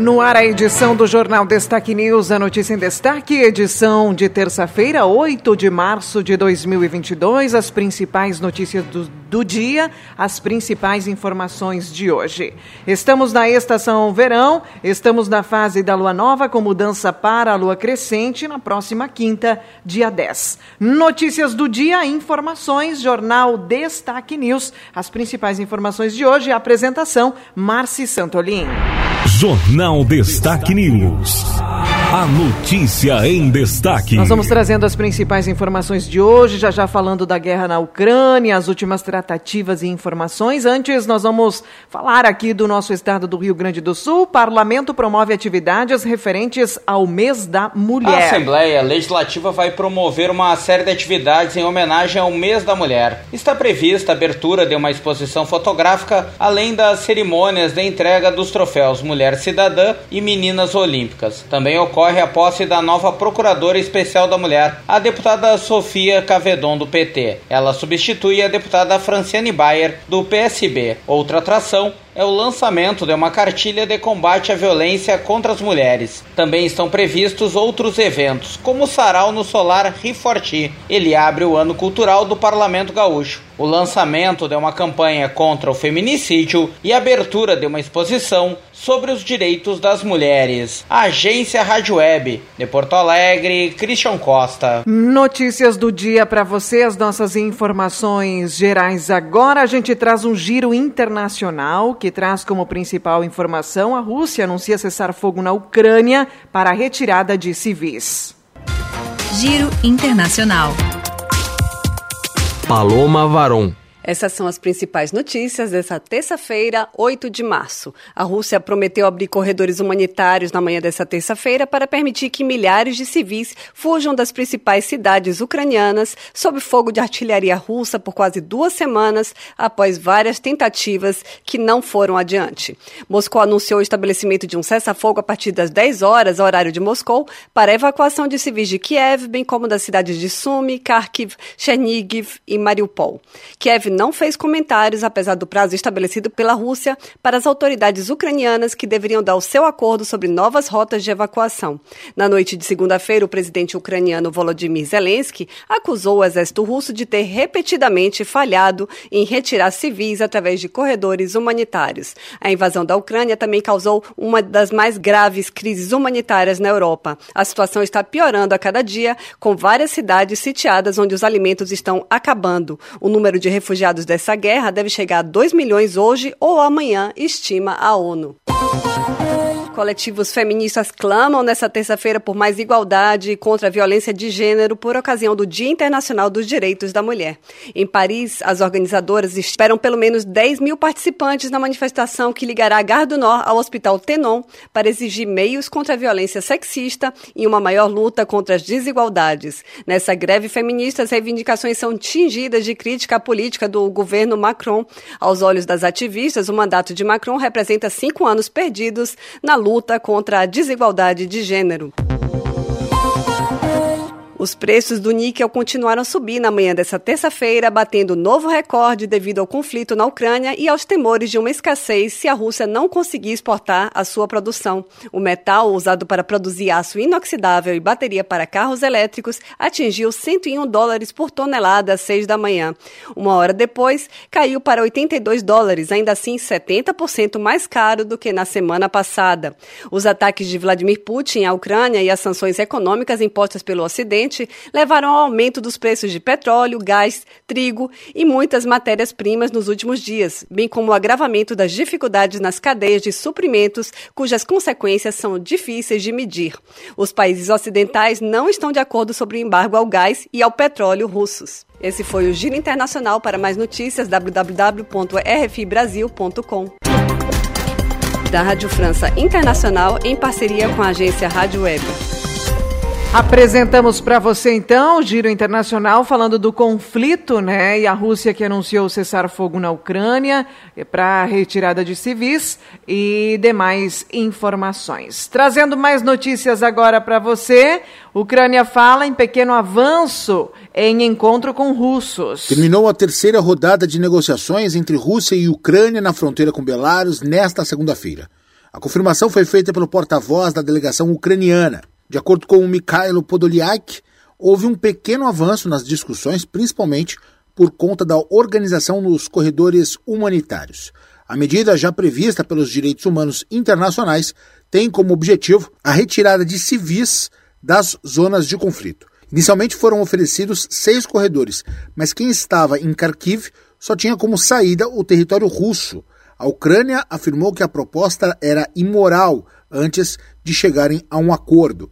No ar, a edição do Jornal Destaque News, a notícia em destaque, edição de terça-feira, 8 de março de 2022. As principais notícias do, do dia, as principais informações de hoje. Estamos na estação verão, estamos na fase da lua nova, com mudança para a lua crescente na próxima quinta, dia 10. Notícias do dia, informações, Jornal Destaque News. As principais informações de hoje, a apresentação, Marci Santolin. Jornal Destaque News. A notícia em destaque. Nós vamos trazendo as principais informações de hoje, já já falando da guerra na Ucrânia, as últimas tratativas e informações. Antes, nós vamos falar aqui do nosso estado do Rio Grande do Sul. O parlamento promove atividades referentes ao mês da mulher. A Assembleia Legislativa vai promover uma série de atividades em homenagem ao mês da mulher. Está prevista a abertura de uma exposição fotográfica, além das cerimônias de entrega dos troféus Mulher Cidadã e Meninas Olímpicas. Também ocorre a posse da nova Procuradora Especial da Mulher, a deputada Sofia Cavedon, do PT. Ela substitui a deputada Franciane Bayer, do PSB. Outra atração é o lançamento de uma cartilha de combate à violência contra as mulheres. Também estão previstos outros eventos, como o Sarau no Solar Riforti. Ele abre o ano cultural do Parlamento Gaúcho. O lançamento de uma campanha contra o feminicídio e a abertura de uma exposição sobre os direitos das mulheres. Agência Rádio Web, de Porto Alegre, Christian Costa. Notícias do dia para você, as nossas informações gerais agora. A gente traz um giro internacional que traz como principal informação a Rússia anuncia cessar fogo na Ucrânia para a retirada de civis. Giro Internacional. Paloma Varon. Essas são as principais notícias dessa terça-feira, 8 de março. A Rússia prometeu abrir corredores humanitários na manhã dessa terça-feira para permitir que milhares de civis fujam das principais cidades ucranianas sob fogo de artilharia russa por quase duas semanas após várias tentativas que não foram adiante. Moscou anunciou o estabelecimento de um cessar-fogo a partir das 10 horas, horário de Moscou, para a evacuação de civis de Kiev, bem como das cidades de Sumy, Kharkiv, Chernigiv e Mariupol. Kiev não fez comentários, apesar do prazo estabelecido pela Rússia, para as autoridades ucranianas que deveriam dar o seu acordo sobre novas rotas de evacuação. Na noite de segunda-feira, o presidente ucraniano Volodymyr Zelensky acusou o exército russo de ter repetidamente falhado em retirar civis através de corredores humanitários. A invasão da Ucrânia também causou uma das mais graves crises humanitárias na Europa. A situação está piorando a cada dia, com várias cidades sitiadas onde os alimentos estão acabando. O número de refugiados refugiados dessa guerra deve chegar a 2 milhões hoje ou amanhã, estima a ONU. Coletivos feministas clamam nesta terça-feira por mais igualdade contra a violência de gênero por ocasião do Dia Internacional dos Direitos da Mulher. Em Paris, as organizadoras esperam pelo menos 10 mil participantes na manifestação que ligará a Gare du Nord ao Hospital Tenon para exigir meios contra a violência sexista e uma maior luta contra as desigualdades. Nessa greve feminista, as reivindicações são tingidas de crítica à política do governo Macron. Aos olhos das ativistas, o mandato de Macron representa cinco anos perdidos na luta luta contra a desigualdade de gênero. Os preços do níquel continuaram a subir na manhã dessa terça-feira, batendo novo recorde devido ao conflito na Ucrânia e aos temores de uma escassez se a Rússia não conseguir exportar a sua produção. O metal, usado para produzir aço inoxidável e bateria para carros elétricos, atingiu 101 dólares por tonelada às 6 da manhã. Uma hora depois, caiu para 82 dólares, ainda assim 70% mais caro do que na semana passada. Os ataques de Vladimir Putin à Ucrânia e as sanções econômicas impostas pelo Ocidente levaram ao aumento dos preços de petróleo, gás, trigo e muitas matérias-primas nos últimos dias, bem como o agravamento das dificuldades nas cadeias de suprimentos, cujas consequências são difíceis de medir. Os países ocidentais não estão de acordo sobre o embargo ao gás e ao petróleo russos. Esse foi o Giro Internacional. Para mais notícias, www.rfibrasil.com. Da Rádio França Internacional, em parceria com a agência Rádio Web. Apresentamos para você então o Giro Internacional falando do conflito, né? E a Rússia que anunciou cessar fogo na Ucrânia para retirada de civis e demais informações. Trazendo mais notícias agora para você. Ucrânia fala em pequeno avanço em encontro com russos. Terminou a terceira rodada de negociações entre Rússia e Ucrânia na fronteira com Belarus nesta segunda-feira. A confirmação foi feita pelo porta-voz da delegação ucraniana. De acordo com o Mikhailo Podolyak, houve um pequeno avanço nas discussões, principalmente por conta da organização nos corredores humanitários. A medida, já prevista pelos direitos humanos internacionais, tem como objetivo a retirada de civis das zonas de conflito. Inicialmente foram oferecidos seis corredores, mas quem estava em Kharkiv só tinha como saída o território russo. A Ucrânia afirmou que a proposta era imoral antes de chegarem a um acordo.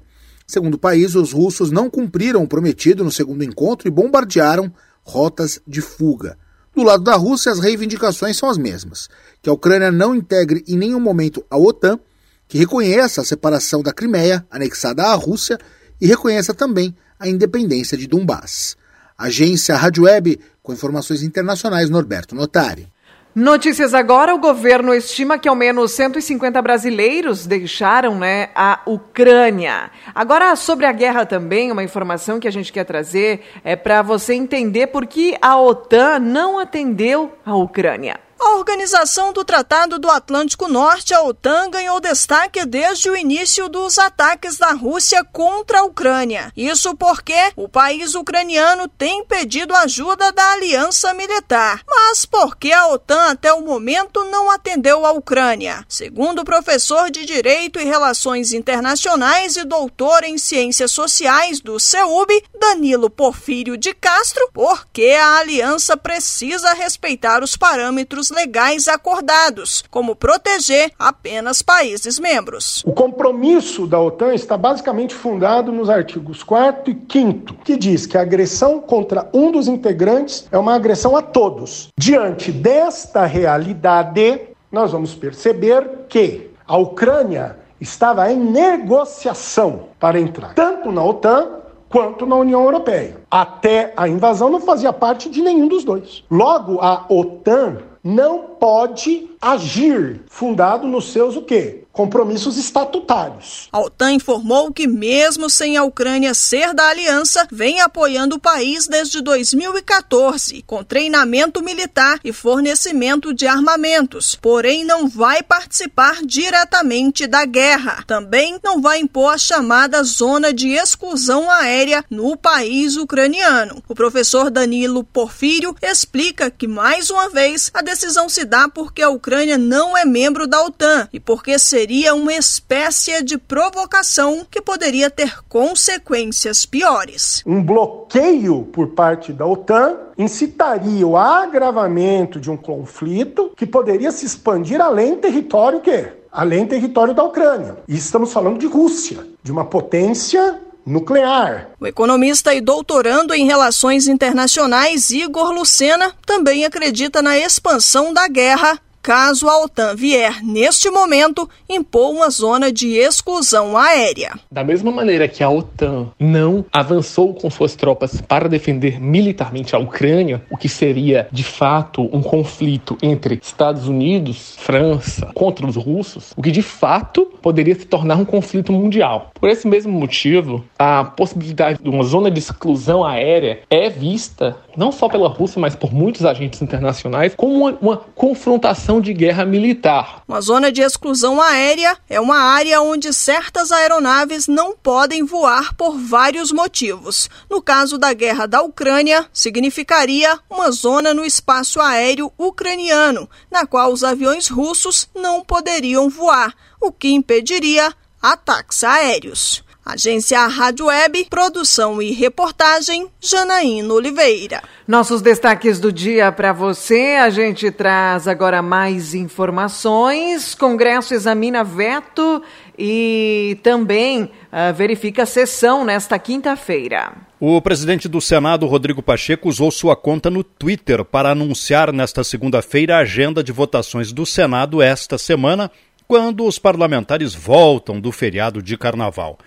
Segundo o país, os russos não cumpriram o prometido no segundo encontro e bombardearam rotas de fuga. Do lado da Rússia, as reivindicações são as mesmas: que a Ucrânia não integre em nenhum momento a OTAN, que reconheça a separação da Crimeia, anexada à Rússia, e reconheça também a independência de Donbass. Agência Rádio Web, com informações internacionais, Norberto Notari. Notícias agora: o governo estima que ao menos 150 brasileiros deixaram né, a Ucrânia. Agora, sobre a guerra também, uma informação que a gente quer trazer é para você entender por que a OTAN não atendeu a Ucrânia. A organização do Tratado do Atlântico Norte, a OTAN, ganhou destaque desde o início dos ataques da Rússia contra a Ucrânia. Isso porque o país ucraniano tem pedido ajuda da aliança militar. Mas por que a OTAN até o momento não atendeu a Ucrânia? Segundo o professor de Direito e Relações Internacionais e doutor em Ciências Sociais do CEUB, Danilo Porfírio de Castro, porque a aliança precisa respeitar os parâmetros legais acordados, como proteger apenas países membros. O compromisso da OTAN está basicamente fundado nos artigos 4 e 5, que diz que a agressão contra um dos integrantes é uma agressão a todos. Diante desta realidade, nós vamos perceber que a Ucrânia estava em negociação para entrar tanto na OTAN quanto na União Europeia. Até a invasão não fazia parte de nenhum dos dois. Logo, a OTAN não pode agir fundado nos seus o quê? Compromissos estatutários. A OTAN informou que, mesmo sem a Ucrânia ser da aliança, vem apoiando o país desde 2014, com treinamento militar e fornecimento de armamentos, porém não vai participar diretamente da guerra. Também não vai impor a chamada zona de exclusão aérea no país ucraniano. O professor Danilo Porfírio explica que, mais uma vez, a decisão se dá porque a Ucrânia não é membro da OTAN e porque seria seria uma espécie de provocação que poderia ter consequências piores. Um bloqueio por parte da OTAN incitaria o agravamento de um conflito que poderia se expandir além território que além território da Ucrânia. E estamos falando de Rússia, de uma potência nuclear. O economista e doutorando em relações internacionais Igor Lucena também acredita na expansão da guerra caso a OTAN vier, neste momento, impor uma zona de exclusão aérea. Da mesma maneira que a OTAN não avançou com suas tropas para defender militarmente a Ucrânia, o que seria de fato um conflito entre Estados Unidos, França contra os russos, o que de fato poderia se tornar um conflito mundial. Por esse mesmo motivo, a possibilidade de uma zona de exclusão aérea é vista não só pela Rússia, mas por muitos agentes internacionais como uma, uma confrontação de guerra militar. Uma zona de exclusão aérea é uma área onde certas aeronaves não podem voar por vários motivos. No caso da guerra da Ucrânia, significaria uma zona no espaço aéreo ucraniano, na qual os aviões russos não poderiam voar, o que impediria ataques aéreos. Agência Rádio Web, produção e reportagem, Janaína Oliveira. Nossos destaques do dia para você, a gente traz agora mais informações. Congresso examina veto e também uh, verifica a sessão nesta quinta-feira. O presidente do Senado, Rodrigo Pacheco, usou sua conta no Twitter para anunciar nesta segunda-feira a agenda de votações do Senado esta semana quando os parlamentares voltam do feriado de carnaval.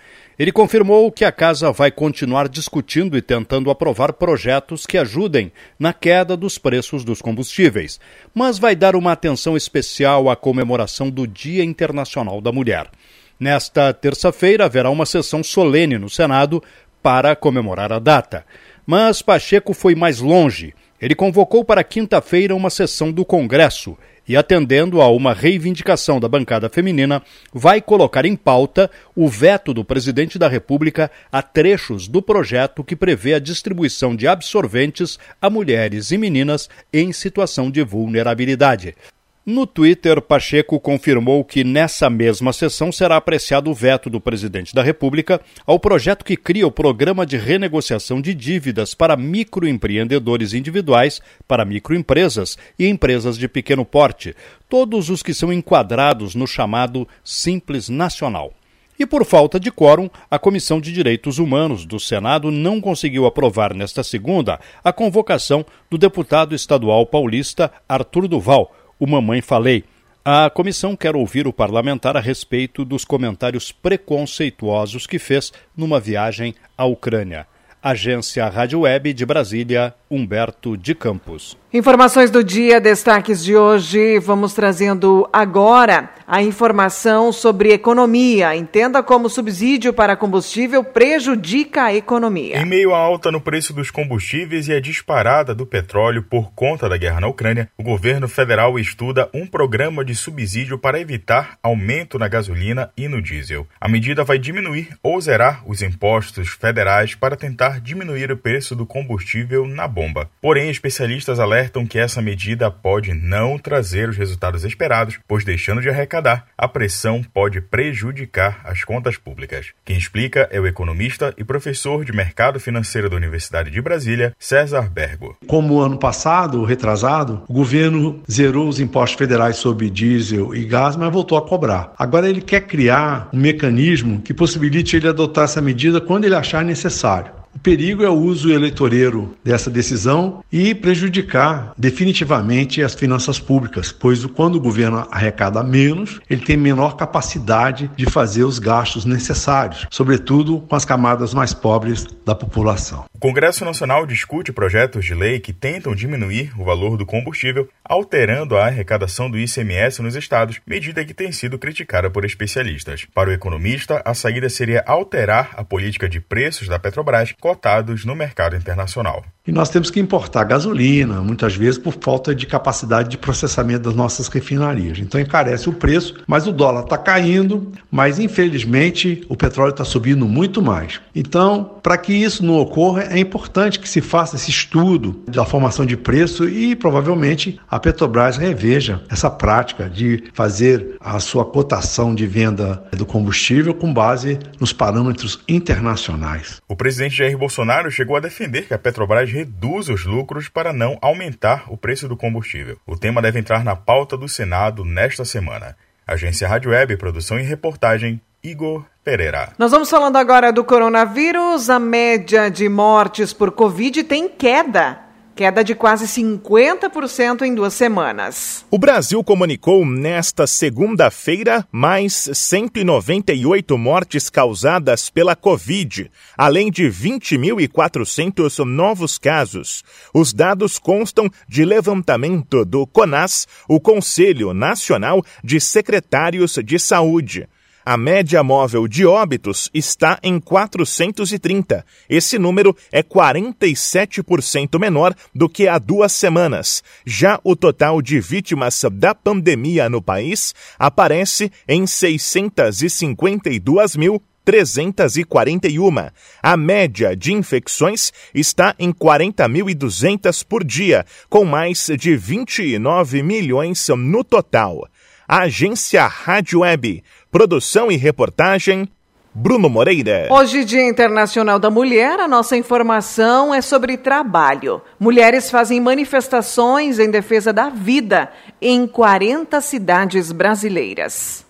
Ele confirmou que a casa vai continuar discutindo e tentando aprovar projetos que ajudem na queda dos preços dos combustíveis, mas vai dar uma atenção especial à comemoração do Dia Internacional da Mulher. Nesta terça-feira haverá uma sessão solene no Senado para comemorar a data. Mas Pacheco foi mais longe. Ele convocou para quinta-feira uma sessão do Congresso e, atendendo a uma reivindicação da bancada feminina, vai colocar em pauta o veto do presidente da República a trechos do projeto que prevê a distribuição de absorventes a mulheres e meninas em situação de vulnerabilidade. No Twitter, Pacheco confirmou que nessa mesma sessão será apreciado o veto do presidente da República ao projeto que cria o Programa de Renegociação de Dívidas para microempreendedores individuais, para microempresas e empresas de pequeno porte, todos os que são enquadrados no chamado Simples Nacional. E por falta de quórum, a Comissão de Direitos Humanos do Senado não conseguiu aprovar nesta segunda a convocação do deputado estadual paulista Arthur Duval o Mamãe Falei. A comissão quer ouvir o parlamentar a respeito dos comentários preconceituosos que fez numa viagem à Ucrânia. Agência Rádio Web de Brasília, Humberto de Campos. Informações do dia, destaques de hoje. Vamos trazendo agora a informação sobre economia. Entenda como subsídio para combustível prejudica a economia. Em meio à alta no preço dos combustíveis e a disparada do petróleo por conta da guerra na Ucrânia, o governo federal estuda um programa de subsídio para evitar aumento na gasolina e no diesel. A medida vai diminuir ou zerar os impostos federais para tentar diminuir o preço do combustível na bomba. Porém, especialistas alertam alertam que essa medida pode não trazer os resultados esperados, pois deixando de arrecadar, a pressão pode prejudicar as contas públicas. Quem explica é o economista e professor de mercado financeiro da Universidade de Brasília, César Bergo. Como ano passado, retrasado, o governo zerou os impostos federais sobre diesel e gás, mas voltou a cobrar. Agora ele quer criar um mecanismo que possibilite ele adotar essa medida quando ele achar necessário. O perigo é o uso eleitoreiro dessa decisão e prejudicar definitivamente as finanças públicas, pois quando o governo arrecada menos, ele tem menor capacidade de fazer os gastos necessários, sobretudo com as camadas mais pobres da população. Congresso Nacional discute projetos de lei que tentam diminuir o valor do combustível, alterando a arrecadação do ICMS nos estados, medida que tem sido criticada por especialistas. Para o economista, a saída seria alterar a política de preços da Petrobras cotados no mercado internacional. E nós temos que importar gasolina, muitas vezes por falta de capacidade de processamento das nossas refinarias. Então encarece o preço, mas o dólar está caindo, mas infelizmente o petróleo está subindo muito mais. Então, para que isso não ocorra, é importante que se faça esse estudo da formação de preço e provavelmente a Petrobras reveja essa prática de fazer a sua cotação de venda do combustível com base nos parâmetros internacionais. O presidente Jair Bolsonaro chegou a defender que a Petrobras reduz os lucros para não aumentar o preço do combustível. O tema deve entrar na pauta do Senado nesta semana. Agência Rádio Web, produção e reportagem, Igor Pereira. Nós vamos falando agora do coronavírus. A média de mortes por Covid tem queda queda de quase 50% em duas semanas. O Brasil comunicou nesta segunda-feira mais 198 mortes causadas pela Covid, além de 20.400 novos casos. Os dados constam de levantamento do CONAS, o Conselho Nacional de Secretários de Saúde. A média móvel de óbitos está em 430. Esse número é 47% menor do que há duas semanas. Já o total de vítimas da pandemia no país aparece em 652 mil 341. A média de infecções está em 40.200 por dia, com mais de 29 milhões no total. A agência Rádio Web Produção e reportagem Bruno Moreira. Hoje, Dia Internacional da Mulher, a nossa informação é sobre trabalho. Mulheres fazem manifestações em defesa da vida em 40 cidades brasileiras.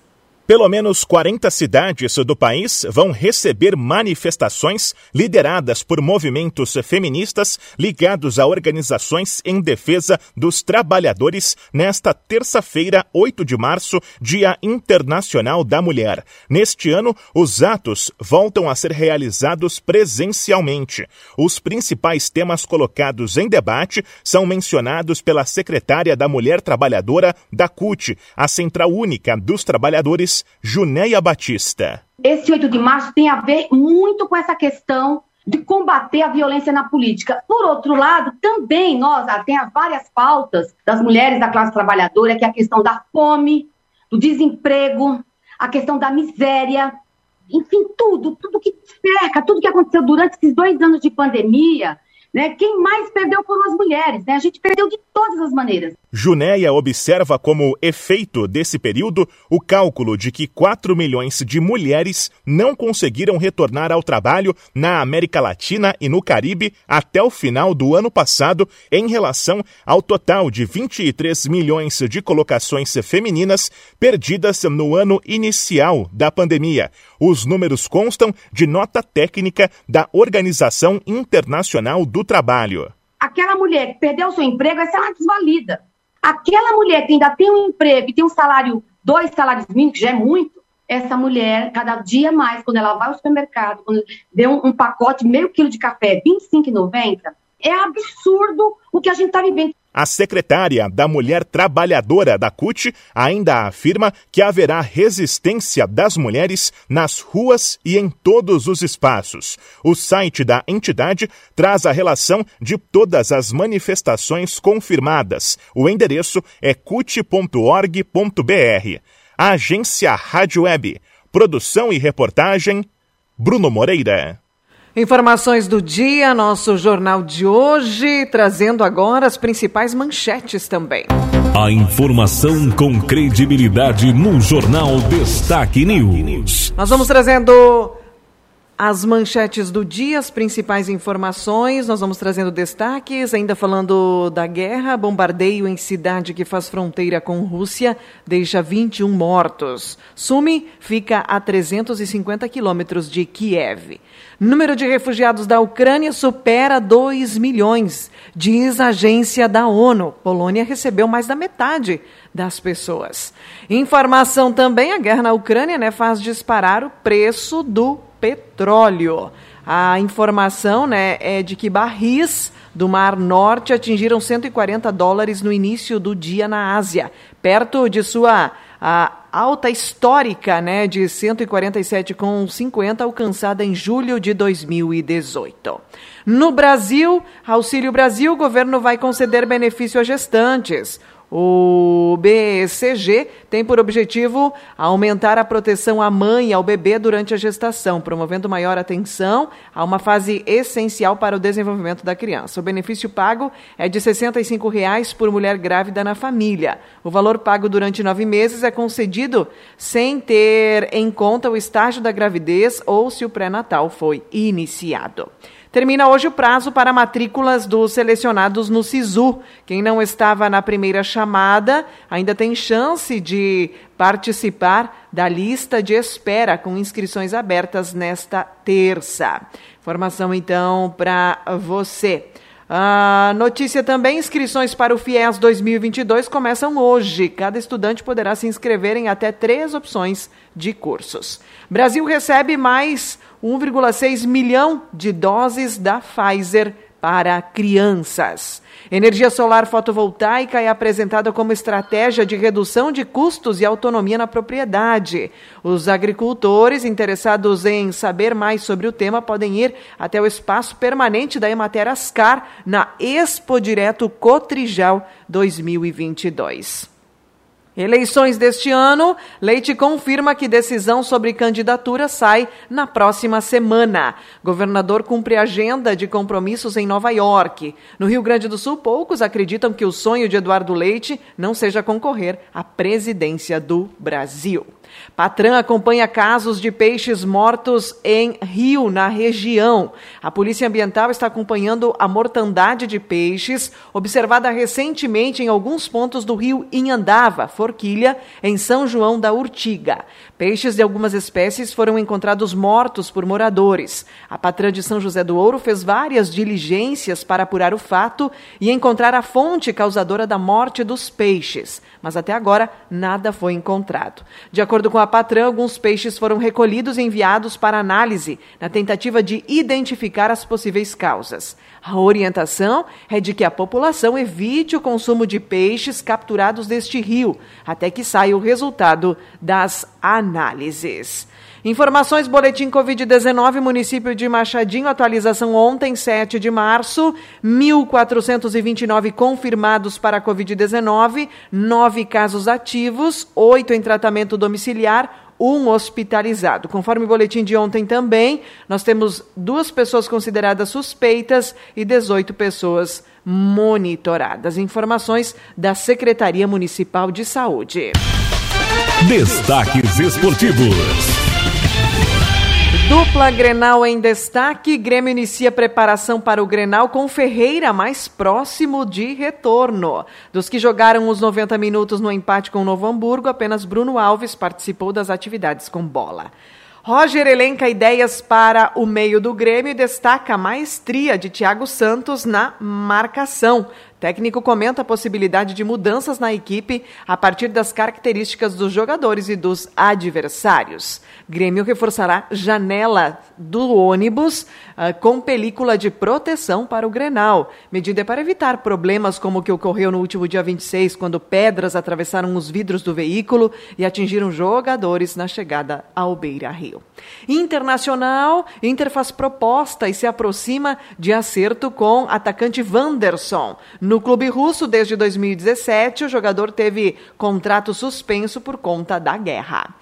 Pelo menos 40 cidades do país vão receber manifestações lideradas por movimentos feministas ligados a organizações em defesa dos trabalhadores nesta terça-feira, 8 de março, Dia Internacional da Mulher. Neste ano, os atos voltam a ser realizados presencialmente. Os principais temas colocados em debate são mencionados pela secretária da Mulher Trabalhadora da CUT, a Central Única dos Trabalhadores Junéia Batista. Esse 8 de março tem a ver muito com essa questão de combater a violência na política. Por outro lado, também nós ah, tem as várias pautas das mulheres da classe trabalhadora, que é a questão da fome, do desemprego, a questão da miséria, enfim, tudo, tudo que cerca, tudo que aconteceu durante esses dois anos de pandemia, né? Quem mais perdeu foram as mulheres, né? A gente perdeu de todas as maneiras. Junéia observa como efeito desse período o cálculo de que 4 milhões de mulheres não conseguiram retornar ao trabalho na América Latina e no Caribe até o final do ano passado, em relação ao total de 23 milhões de colocações femininas perdidas no ano inicial da pandemia. Os números constam de nota técnica da Organização Internacional do Trabalho. Aquela mulher que perdeu seu emprego, essa é uma desvalida. Aquela mulher que ainda tem um emprego e tem um salário, dois salários mínimos, que já é muito, essa mulher, cada dia mais, quando ela vai ao supermercado, quando vê um, um pacote, meio quilo de café, R$25,90, é absurdo o que a gente está vivendo. A secretária da Mulher Trabalhadora da CUT ainda afirma que haverá resistência das mulheres nas ruas e em todos os espaços. O site da entidade traz a relação de todas as manifestações confirmadas. O endereço é cut.org.br. Agência Rádio Web. Produção e reportagem Bruno Moreira. Informações do dia, nosso jornal de hoje, trazendo agora as principais manchetes também. A informação com credibilidade no Jornal Destaque News. Nós vamos trazendo as manchetes do dia, as principais informações, nós vamos trazendo destaques, ainda falando da guerra, bombardeio em cidade que faz fronteira com Rússia, deixa 21 mortos. Sumi fica a 350 quilômetros de Kiev. Número de refugiados da Ucrânia supera 2 milhões, diz a agência da ONU. Polônia recebeu mais da metade das pessoas. Informação também, a guerra na Ucrânia né, faz disparar o preço do petróleo. A informação né, é de que barris do Mar Norte atingiram 140 dólares no início do dia na Ásia, perto de sua alta histórica né, de 147,50 alcançada em julho de 2018. No Brasil, Auxílio Brasil, o governo vai conceder benefício a gestantes. O BCG tem por objetivo aumentar a proteção à mãe e ao bebê durante a gestação, promovendo maior atenção a uma fase essencial para o desenvolvimento da criança. O benefício pago é de 65 reais por mulher grávida na família. O valor pago durante nove meses é concedido sem ter em conta o estágio da gravidez ou se o pré-natal foi iniciado. Termina hoje o prazo para matrículas dos selecionados no SISU. Quem não estava na primeira chamada ainda tem chance de participar da lista de espera com inscrições abertas nesta terça. Informação então para você. A notícia também: inscrições para o FIES 2022 começam hoje. Cada estudante poderá se inscrever em até três opções de cursos. Brasil recebe mais 1,6 milhão de doses da Pfizer para crianças. Energia solar fotovoltaica é apresentada como estratégia de redução de custos e autonomia na propriedade. Os agricultores interessados em saber mais sobre o tema podem ir até o espaço permanente da Emater Ascar na Expo Direto Cotrijal 2022. Eleições deste ano, Leite confirma que decisão sobre candidatura sai na próxima semana. Governador cumpre agenda de compromissos em Nova York. No Rio Grande do Sul, poucos acreditam que o sonho de Eduardo Leite não seja concorrer à presidência do Brasil. Patran acompanha casos de peixes mortos em rio, na região. A Polícia Ambiental está acompanhando a mortandade de peixes observada recentemente em alguns pontos do rio Inhandava Forquilha, em São João da Urtiga. Peixes de algumas espécies foram encontrados mortos por moradores. A patrã de São José do Ouro fez várias diligências para apurar o fato e encontrar a fonte causadora da morte dos peixes, mas até agora nada foi encontrado. De acordo com a patrã, alguns peixes foram recolhidos e enviados para análise, na tentativa de identificar as possíveis causas. A orientação é de que a população evite o consumo de peixes capturados deste rio, até que saia o resultado das análises. Informações, boletim Covid-19, município de Machadinho, atualização ontem, 7 de março, 1.429 confirmados para Covid-19, 9 casos ativos, 8 em tratamento domiciliar, um hospitalizado. Conforme o boletim de ontem também, nós temos duas pessoas consideradas suspeitas e 18 pessoas monitoradas. Informações da Secretaria Municipal de Saúde. Destaques esportivos. Dupla Grenal em destaque. Grêmio inicia preparação para o Grenal com Ferreira mais próximo de retorno. Dos que jogaram os 90 minutos no empate com o Novo Hamburgo, apenas Bruno Alves participou das atividades com bola. Roger elenca ideias para o meio do Grêmio e destaca a maestria de Thiago Santos na marcação. Técnico comenta a possibilidade de mudanças na equipe a partir das características dos jogadores e dos adversários. Grêmio reforçará janela do ônibus uh, com película de proteção para o Grenal. Medida para evitar problemas como o que ocorreu no último dia 26, quando pedras atravessaram os vidros do veículo e atingiram jogadores na chegada ao Beira Rio. Internacional, Inter faz proposta e se aproxima de acerto com atacante Wanderson. No clube russo, desde 2017, o jogador teve contrato suspenso por conta da guerra.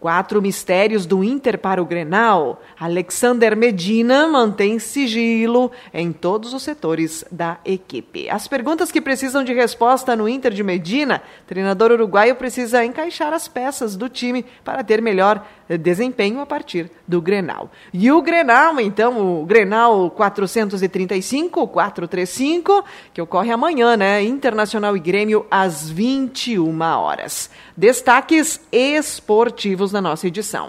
Quatro mistérios do Inter para o Grenal. Alexander Medina mantém sigilo em todos os setores da equipe. As perguntas que precisam de resposta no Inter de Medina, treinador uruguaio precisa encaixar as peças do time para ter melhor desempenho a partir do Grenal. E o Grenal, então, o Grenal 435, 435, que ocorre amanhã, né? Internacional e Grêmio às 21 horas. Destaques esportivos na nossa edição.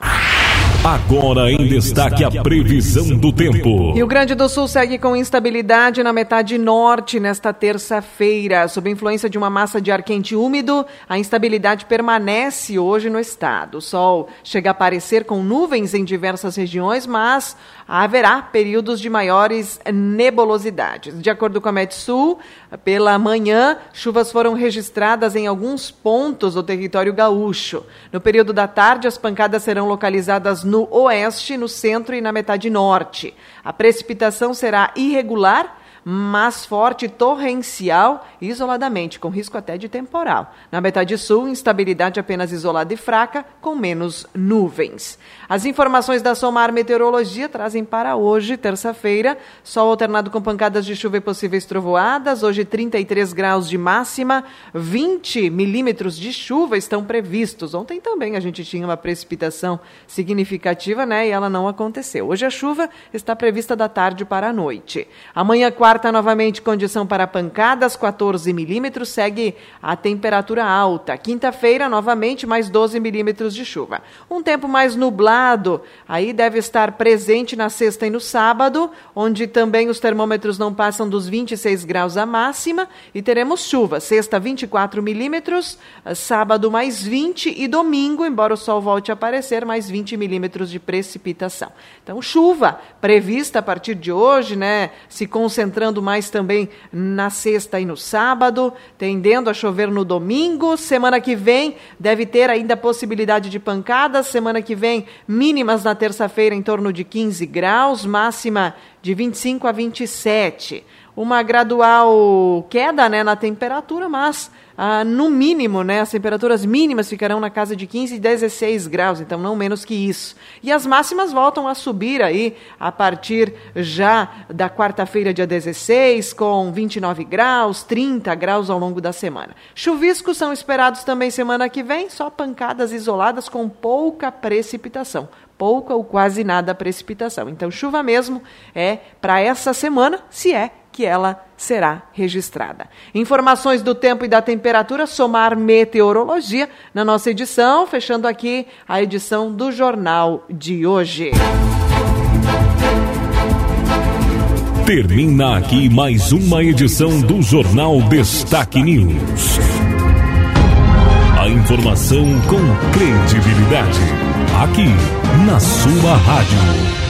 Agora em destaque a previsão do tempo. Rio Grande do Sul segue com instabilidade na metade norte nesta terça-feira. Sob influência de uma massa de ar quente úmido, a instabilidade permanece hoje no estado. O sol chega a aparecer com nuvens em diversas regiões, mas haverá períodos de maiores nebulosidades. De acordo com a Metsul, pela manhã, chuvas foram registradas em alguns pontos do território gaúcho. No período da tarde, as pancadas serão localizadas no oeste, no centro e na metade norte. A precipitação será irregular mas forte torrencial isoladamente, com risco até de temporal. Na metade sul, instabilidade apenas isolada e fraca, com menos nuvens. As informações da Somar Meteorologia trazem para hoje, terça-feira, sol alternado com pancadas de chuva e possíveis trovoadas. Hoje, 33 graus de máxima, 20 milímetros de chuva estão previstos. Ontem também a gente tinha uma precipitação significativa, né? E ela não aconteceu. Hoje a chuva está prevista da tarde para a noite. Amanhã, quarta Quarta, novamente, condição para pancadas, 14 milímetros, segue a temperatura alta. Quinta-feira, novamente, mais 12 milímetros de chuva. Um tempo mais nublado, aí deve estar presente na sexta e no sábado, onde também os termômetros não passam dos 26 graus a máxima, e teremos chuva. Sexta, 24 milímetros, sábado, mais 20, e domingo, embora o sol volte a aparecer, mais 20 milímetros de precipitação. Então, chuva prevista a partir de hoje, né? Se concentrando concentrando mais também na sexta e no sábado, tendendo a chover no domingo. Semana que vem deve ter ainda possibilidade de pancadas. Semana que vem, mínimas na terça-feira em torno de 15 graus, máxima de 25 a 27. Uma gradual queda né, na temperatura, mas ah, no mínimo, né, as temperaturas mínimas ficarão na casa de 15 e 16 graus, então não menos que isso. E as máximas voltam a subir aí a partir já da quarta-feira, dia 16, com 29 graus, 30 graus ao longo da semana. Chuviscos são esperados também semana que vem, só pancadas isoladas com pouca precipitação pouca ou quase nada precipitação. Então, chuva mesmo é para essa semana, se é que ela será registrada. Informações do tempo e da temperatura, somar meteorologia na nossa edição, fechando aqui a edição do jornal de hoje. Termina aqui mais uma edição do Jornal Destaque News. A informação com credibilidade. Aqui, na sua rádio.